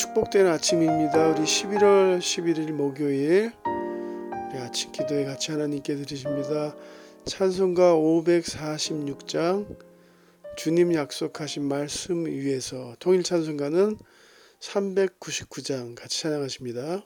축복된 아침입니다. 우리 11월 11일 목요일 우리 아침 기도에 같이 하나님께 드리십니다. 찬송가 546장 주님 약속하신 말씀 위에서 통일 찬송가는 399장 같이 찬양하십니다.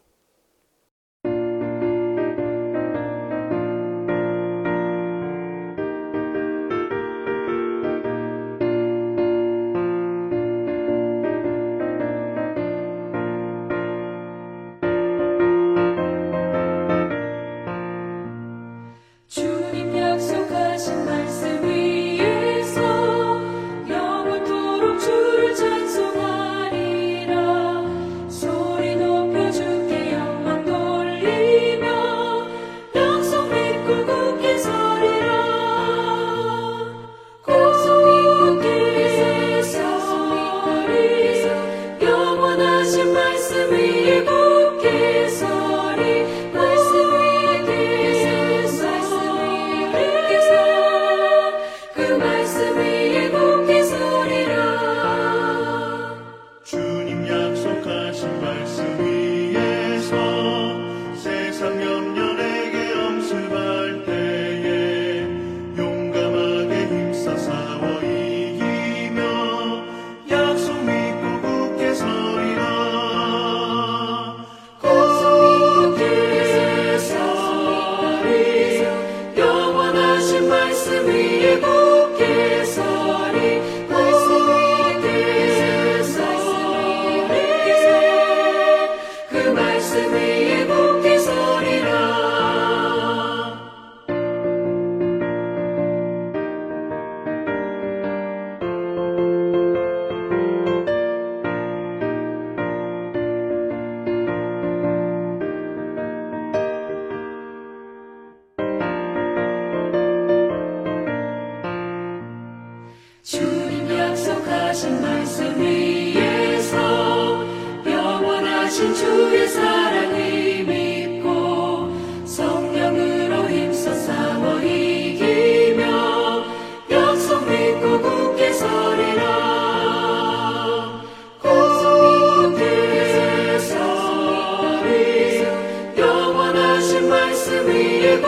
우리에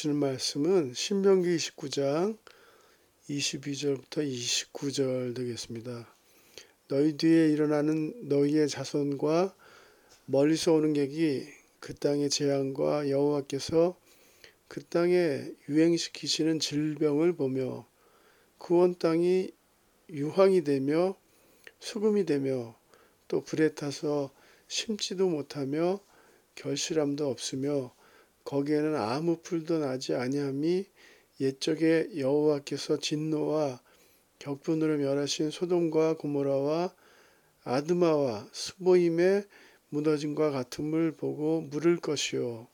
주시는 말씀은 신명기 29장 22절부터 29절 되겠습니다. 너희 뒤에 일어나는 너희의 자손과 멀리서 오는 객이 그 땅의 재앙과 여호와께서 그 땅에 유행시키시는 질병을 보며 그온 땅이 유황이 되며 수금이 되며 또 불에 타서 심지도 못하며 결실함도 없으며 거기에는 아무 풀도 나지 아니함이 옛적에 여호와께서 진노와 격분으로 멸하신 소돔과 고모라와 아드마와 스보임의 무너짐과 같음을 보고 물을 것이요.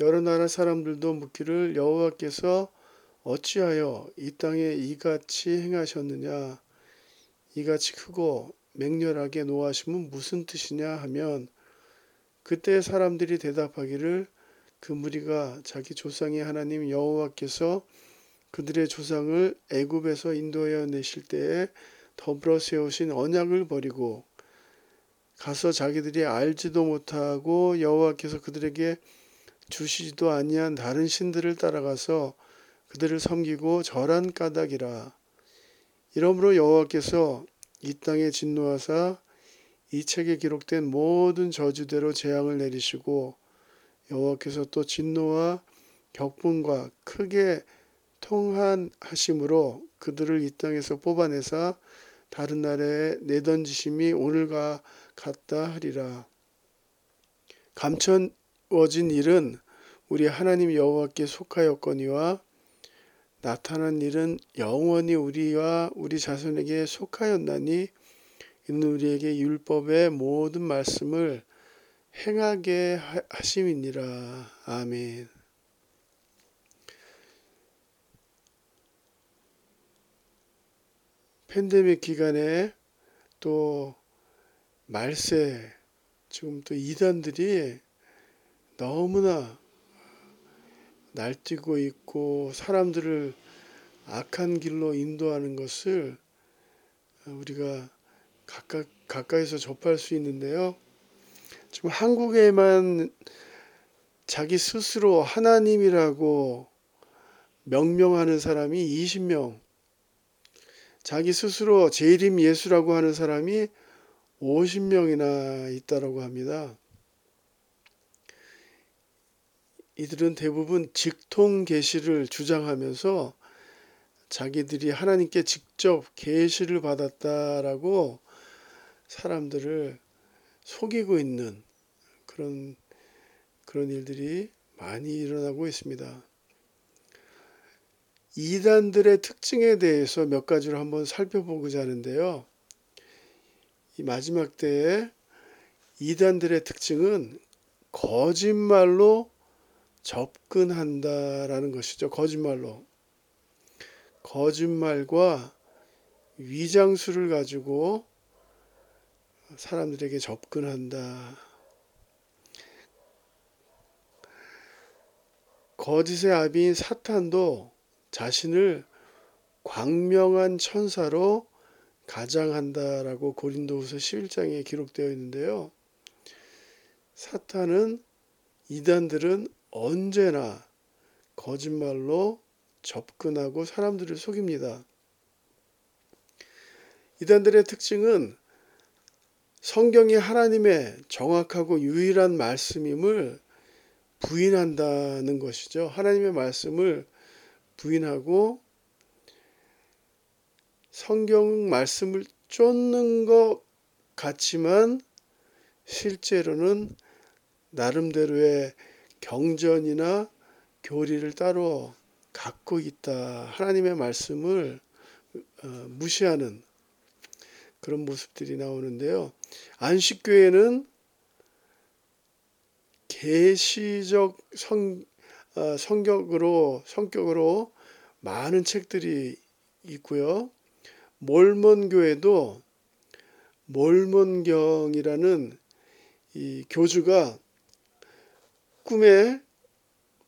여러 나라 사람들도 묻기를 여호와께서 어찌하여 이 땅에 이같이 행하셨느냐? 이같이 크고 맹렬하게 노하심은 무슨 뜻이냐? 하면 그때 사람들이 대답하기를 그 무리가 자기 조상의 하나님 여호와께서 그들의 조상을 애굽에서 인도하여 내실 때에 더불어 세우신 언약을 버리고 가서 자기들이 알지도 못하고 여호와께서 그들에게 주시지도 아니한 다른 신들을 따라가서 그들을 섬기고 절한 까닭이라. 이러므로 여호와께서 이 땅에 진노하사 이 책에 기록된 모든 저주대로 재앙을 내리시고 여호와께서 또 진노와 격분과 크게 통한하심으로 그들을 이 땅에서 뽑아내사 다른 나라에 내던지심이 오늘과 같다 하리라. 감춰워진 일은 우리 하나님 여호와께 속하였거니와 나타난 일은 영원히 우리와 우리 자손에게 속하였나니 이는 우리에게 율법의 모든 말씀을 행하게 하심이니라. 아멘. 팬데믹 기간에 또 말세 지금 또 이단들이 너무나 날뛰고 있고 사람들을 악한 길로 인도하는 것을 우리가 가까, 가까이서 접할 수 있는데요. 지금 한국에만 자기 스스로 하나님이라고 명명하는 사람이 20명, 자기 스스로 재림 예수라고 하는 사람이 50명이나 있다라고 합니다. 이들은 대부분 직통 계시를 주장하면서 자기들이 하나님께 직접 계시를 받았다라고 사람들을 속이고 있는 그런 그런 일들이 많이 일어나고 있습니다. 이단들의 특징에 대해서 몇 가지로 한번 살펴보고자 하는데요. 이 마지막 때에 이단들의 특징은 거짓말로 접근한다라는 것이죠. 거짓말로. 거짓말과 위장수를 가지고 사람들에게 접근한다. 거짓의 아비인 사탄도 자신을 광명한 천사로 가장한다라고 고린도후서 11장에 기록되어 있는데요. 사탄은 이단들은 언제나 거짓말로 접근하고 사람들을 속입니다. 이단들의 특징은 성경이 하나님의 정확하고 유일한 말씀임을 부인한다는 것이죠. 하나님의 말씀을 부인하고 성경 말씀을 쫓는 것 같지만 실제로는 나름대로의 경전이나 교리를 따로 갖고 있다. 하나님의 말씀을 어, 무시하는 그런 모습들이 나오는데요. 안식교회는 계시적 성, 어, 성격으로 성격으로 많은 책들이 있고요. 몰몬 교회도 몰몬경이라는 이 교주가 꿈에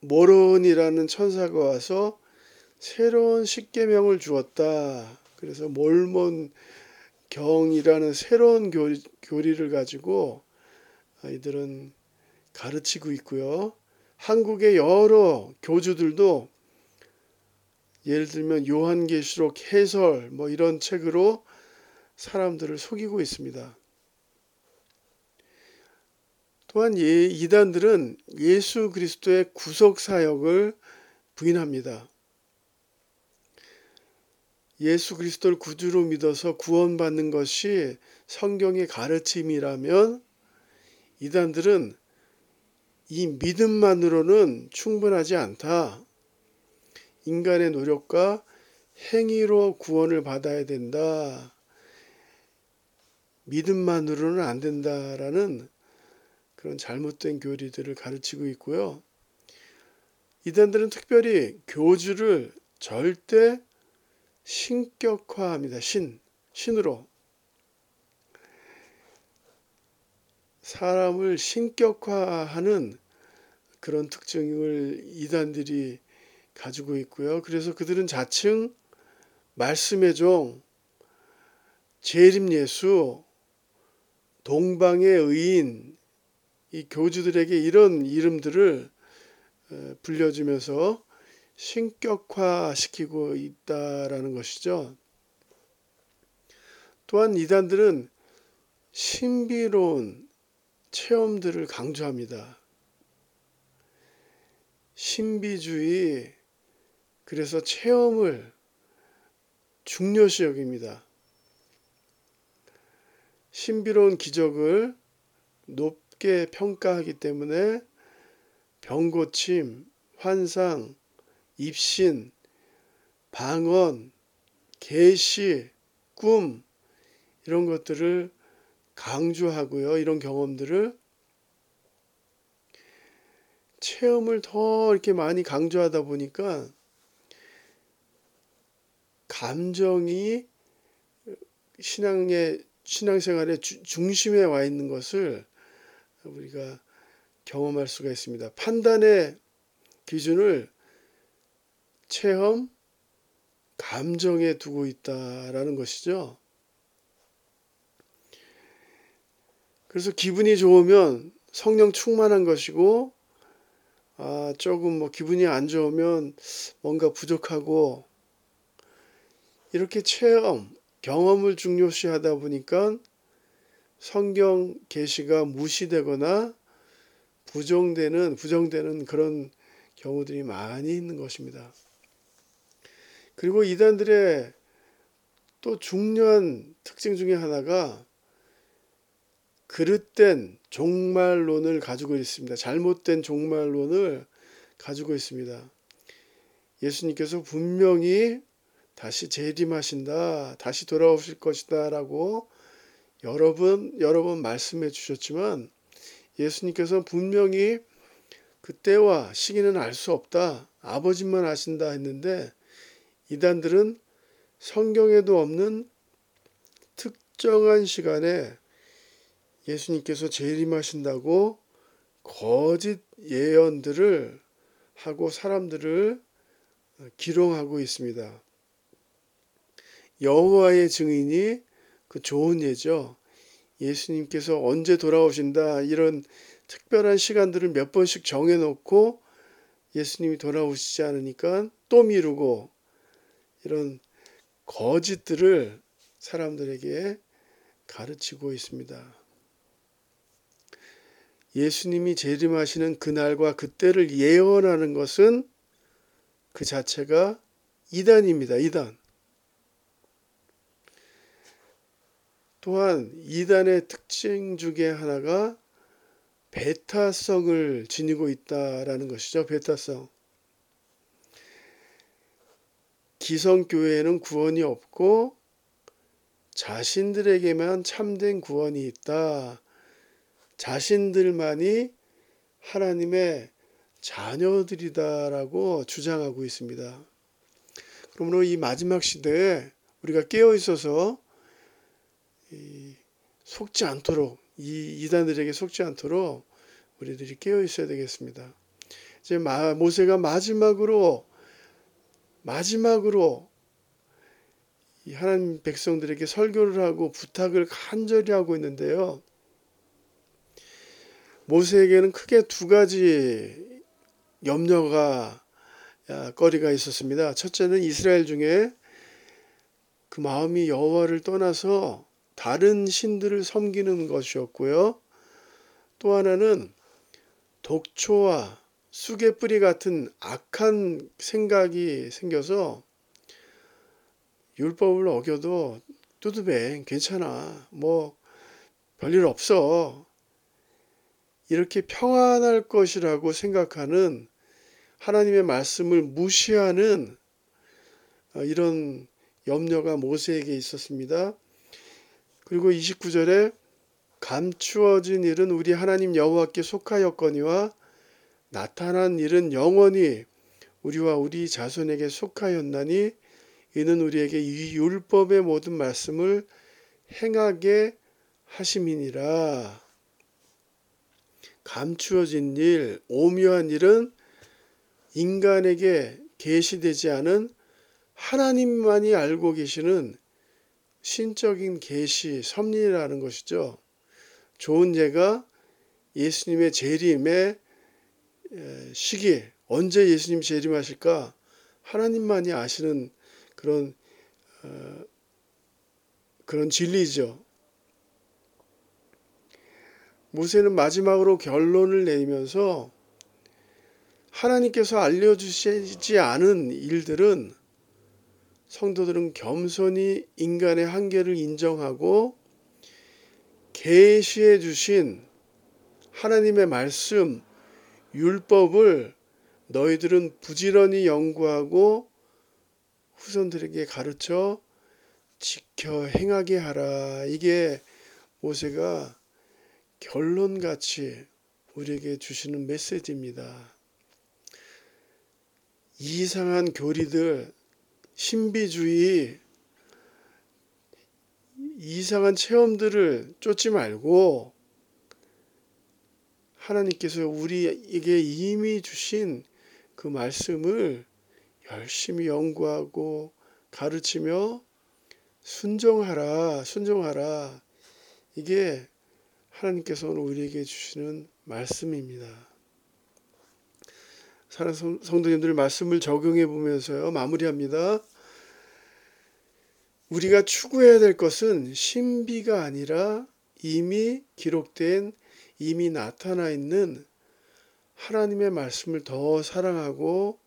모론이라는 천사가 와서 새로운 십계명을 주었다. 그래서 몰몬 경이라는 새로운 교리, 교리를 가지고 이들은 가르치고 있고요. 한국의 여러 교주들도 예를 들면 요한계시록 해설 뭐 이런 책으로 사람들을 속이고 있습니다. 또한 이단들은 예수 그리스도의 구속 사역을 부인합니다. 예수 그리스도를 구주로 믿어서 구원받는 것이 성경의 가르침이라면 이단들은 이 믿음만으로는 충분하지 않다. 인간의 노력과 행위로 구원을 받아야 된다. 믿음만으로는 안 된다라는 그런 잘못된 교리들을 가르치고 있고요. 이단들은 특별히 교주를 절대 신격화합니다. 신, 신으로. 사람을 신격화하는 그런 특징을 이단들이 가지고 있고요. 그래서 그들은 자칭 말씀의 종, 재림 예수, 동방의 의인, 이 교주들에게 이런 이름들을 불려주면서 신격화시키고 있다라는 것이죠. 또한 이단들은 신비로운 체험들을 강조합니다. 신비주의 그래서 체험을 중요시 여깁니다. 신비로운 기적을 높게 평가하기 때문에 병고침, 환상, 입신, 방언, 계시, 꿈 이런 것들을 강조하고요. 이런 경험들을 체험을 더 이렇게 많이 강조하다 보니까 감정이 신앙의 신앙생활의 중심에 와 있는 것을 우리가 경험할 수가 있습니다. 판단의 기준을 체험, 감정에 두고 있다라는 것이죠. 그래서 기분이 좋으면 성령 충만한 것이고, 아, 조금 뭐 기분이 안 좋으면 뭔가 부족하고, 이렇게 체험, 경험을 중요시 하다 보니까 성경 계시가 무시되거나 부정되는 부정되는 그런 경우들이 많이 있는 것입니다. 그리고 이단들의 또 중요한 특징 중에 하나가 그릇된 종말론을 가지고 있습니다. 잘못된 종말론을 가지고 있습니다. 예수님께서 분명히 다시 재림하신다, 다시 돌아오실 것이다 라고 여러 번, 여러 번 말씀해 주셨지만 예수님께서 분명히 그때와 시기는 알 수 없다. 아버지만 아신다 했는데 이단들은 성경에도 없는 특정한 시간에 예수님께서 재림하신다고 거짓 예언들을 하고 사람들을 기롱하고 있습니다. 여호와의 증인이 그 좋은 예죠. 예수님께서 언제 돌아오신다 이런 특별한 시간들을 몇 번씩 정해놓고 예수님이 돌아오시지 않으니까 또 미루고 이런 거짓들을 사람들에게 가르치고 있습니다. 예수님이 재림하시는 그날과 그때를 예언하는 것은 그 자체가 이단입니다. 이단. 또한 이단의 특징 중에 하나가 베타성을 지니고 있다라는 것이죠. 베타성. 기성교회에는 구원이 없고 자신들에게만 참된 구원이 있다. 자신들만이 하나님의 자녀들이다라고 주장하고 있습니다. 그러므로 이 마지막 시대에 우리가 깨어 있어서 속지 않도록 이 이단들에게 속지 않도록 우리들이 깨어 있어야 되겠습니다. 이제 모세가 마지막으로 마지막으로 하나님 백성들에게 설교를 하고 부탁을 간절히 하고 있는데요. 모세에게는 크게 두 가지 염려가 거리가 있었습니다. 첫째는 이스라엘 중에 그 마음이 여호와를 떠나서 다른 신들을 섬기는 것이었고요. 또 하나는 독초와 쑥의 뿌리 같은 악한 생각이 생겨서 율법을 어겨도 뚜드배 괜찮아 뭐 별일 없어 이렇게 평안할 것이라고 생각하는 하나님의 말씀을 무시하는 어, 이런 염려가 모세에게 있었습니다. 그리고 29절에 감추어진 일은 우리 하나님 여호와께 속하였거니와 나타난 일은 영원히 우리와 우리 자손에게 속하였나니 이는 우리에게 이 율법의 모든 말씀을 행하게 하심이니라. 감추어진 일, 오묘한 일은 인간에게 계시되지 않은 하나님만이 알고 계시는 신적인 계시, 섭리라는 것이죠. 좋은 예가 예수님의 재림의 시기, 언제 예수님 재림하실까 하나님만이 아시는 그런 어, 그런 진리죠. 모세는 마지막으로 결론을 내면서 하나님께서 알려주시지 않은 일들은 성도들은 겸손히 인간의 한계를 인정하고 계시해 주신 하나님의 말씀, 율법을 너희들은 부지런히 연구하고 후손들에게 가르쳐 지켜 행하게 하라. 이게 모세가 결론같이 우리에게 주시는 메시지입니다. 이상한 교리들, 신비주의, 이상한 체험들을 쫓지 말고 하나님께서 우리에게 이미 주신 그 말씀을 열심히 연구하고 가르치며 순종하라, 순종하라. 이게 하나님께서 오늘 우리에게 주시는 말씀입니다. 사랑하는 성도님들 말씀을 적용해 보면서요, 마무리합니다. 우리가 추구해야 될 것은 신비가 아니라 이미 기록된 이미 나타나 있는 하나님의 말씀을 더 사랑하고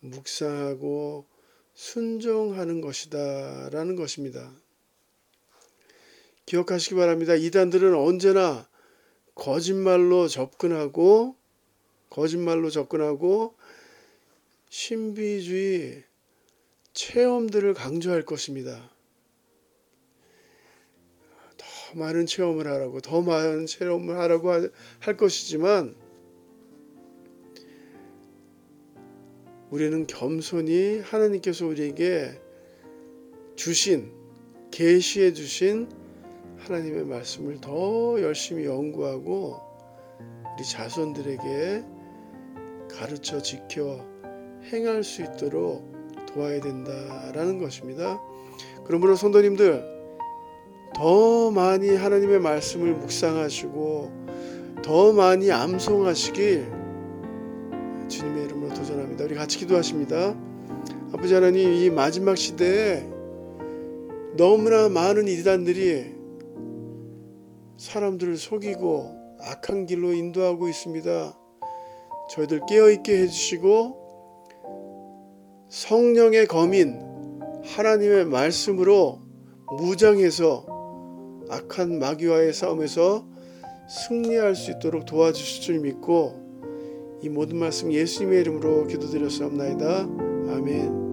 묵상하고 순종하는 것이다 라는 것입니다. 기억하시기 바랍니다. 이단들은 언제나 거짓말로 접근하고 거짓말로 접근하고 신비주의 체험들을 강조할 것입니다. 더 많은 체험을 하라고, 더 많은 체험을 하라고 할 것이지만, 우리는 겸손히 하나님께서 우리에게 주신, 계시해 주신 하나님의 말씀을 더 열심히 연구하고, 우리 자손들에게 가르쳐 지켜 행할 수 있도록 도와야 된다라는 것입니다. 그러므로 성도님들, 더 많이 하나님의 말씀을 묵상하시고 더 많이 암송하시길 주님의 이름으로 도전합니다. 우리 같이 기도하십니다. 아버지 하나님 이 마지막 시대에 너무나 많은 이단들이 사람들을 속이고 악한 길로 인도하고 있습니다. 저희들 깨어있게 해주시고 성령의 검인 하나님의 말씀으로 무장해서 악한 마귀와의 싸움에서 승리할 수 있도록 도와주실 줄 믿고 이 모든 말씀 예수님의 이름으로 기도드렸사옵나이다. 아멘.